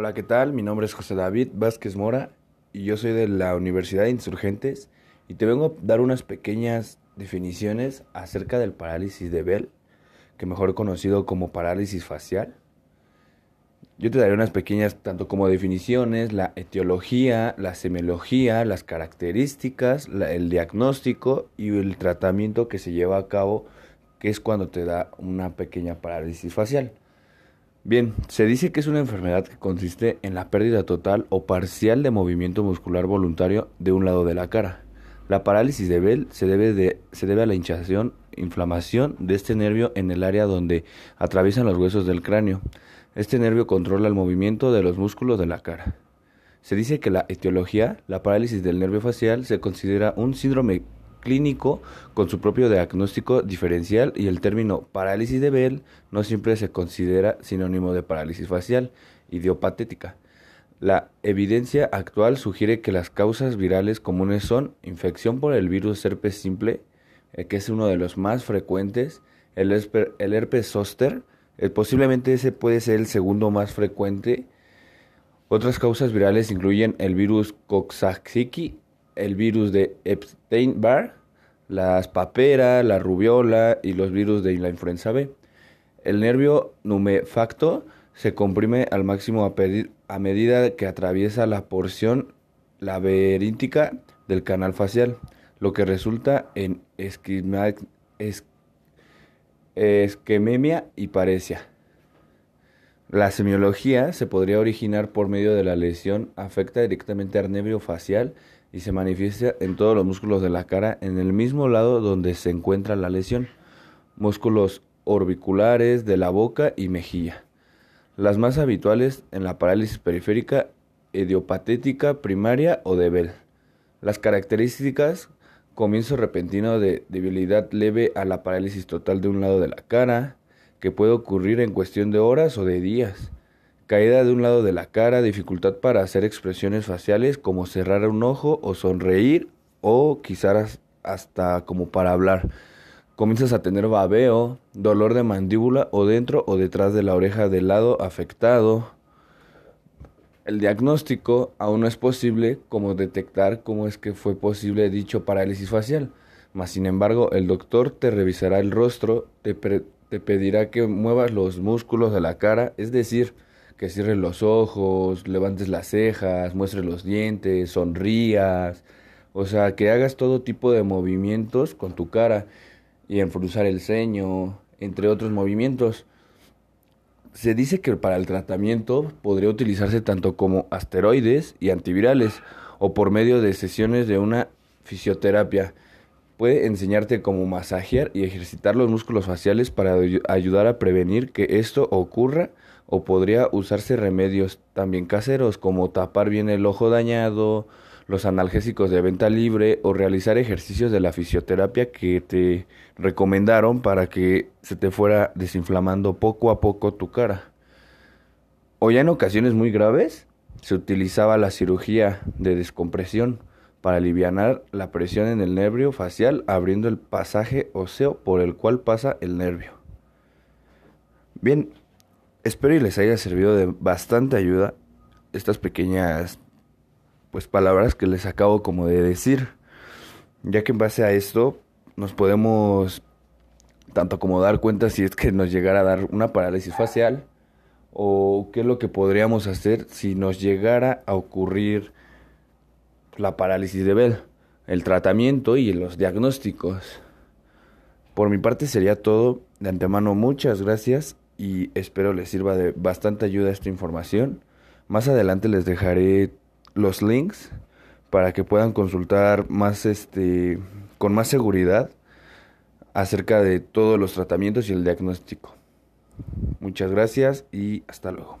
Hola, ¿qué tal? Mi nombre es José David Vázquez Mora y yo soy de la Universidad de Insurgentes y te vengo a dar unas pequeñas definiciones acerca del parálisis de Bell, que mejor conocido como parálisis facial. Yo te daré unas pequeñas, tanto como definiciones, la etiología, la semiología, las características, el diagnóstico y el tratamiento que se lleva a cabo, que es cuando te da una pequeña parálisis facial. Bien, se dice que es una enfermedad que consiste en la pérdida total o parcial de movimiento muscular voluntario de un lado de la cara. La parálisis de Bell se debe, se debe a la hinchación, inflamación de este nervio en el área donde atraviesan los huesos del cráneo. Este nervio controla el movimiento de los músculos de la cara. Se dice que la etiología, la parálisis del nervio facial, se considera un síndrome clínico con su propio diagnóstico diferencial y el término parálisis de Bell no siempre se considera sinónimo de parálisis facial idiopatética. La evidencia actual sugiere que las causas virales comunes son infección por el virus herpes simple, eh, que es uno de los más frecuentes, el, el herpes zoster, eh, posiblemente ese puede ser el segundo más frecuente. Otras causas virales incluyen el virus Coxsackie, el virus de Epstein-Barr, las paperas, la rubiola y los virus de la influenza B. El nervio numefacto se comprime al máximo a, medida que atraviesa la porción laberíntica del canal facial, lo que resulta en esquememia y paresia. La semiología se podría originar por medio de la lesión, afecta directamente al nervio facial y se manifiesta en todos los músculos de la cara en el mismo lado donde se encuentra la lesión, músculos orbiculares de la boca y mejilla. Las más habituales en la parálisis periférica, idiopatética primaria o de Bell. Las características, comienzo repentino de debilidad leve a la parálisis total de un lado de la cara, que puede ocurrir en cuestión de horas o de días caída de un lado de la cara, dificultad para hacer expresiones faciales como cerrar un ojo o sonreír o quizás hasta como para hablar. Comienzas a tener babeo, dolor de mandíbula o dentro o detrás de la oreja del lado afectado. El diagnóstico aún no es posible como detectar cómo es que fue posible dicho parálisis facial. Mas sin embargo, el doctor te revisará el rostro, te, te pedirá que muevas los músculos de la cara, es decir, que cierres los ojos, levantes las cejas, muestres los dientes, sonrías, o sea, que hagas todo tipo de movimientos con tu cara y enfruzar el ceño, entre otros movimientos. Se dice que para el tratamiento podría utilizarse tanto como asteroides y antivirales o por medio de sesiones de una fisioterapia. Puede enseñarte cómo masajear y ejercitar los músculos faciales para ayudar a prevenir que esto ocurra o podría usarse remedios también caseros como tapar bien el ojo dañado, los analgésicos de venta libre o realizar ejercicios de la fisioterapia que te recomendaron para que se te fuera desinflamando poco a poco tu cara. O ya en ocasiones muy graves se utilizaba la cirugía de descompresión para aliviar la presión en el nervio facial abriendo el pasaje óseo por el cual pasa el nervio. Bien, Espero y les haya servido de bastante ayuda estas pequeñas pues palabras que les acabo como de decir, ya que en base a esto nos podemos tanto como dar cuenta si es que nos llegara a dar una parálisis facial o qué es lo que podríamos hacer si nos llegara a ocurrir la parálisis de Bell, el tratamiento y los diagnósticos. Por mi parte sería todo. De antemano muchas gracias y espero les sirva de bastante ayuda esta información. Más adelante les dejaré los links para que puedan consultar más este con más seguridad acerca de todos los tratamientos y el diagnóstico. Muchas gracias y hasta luego.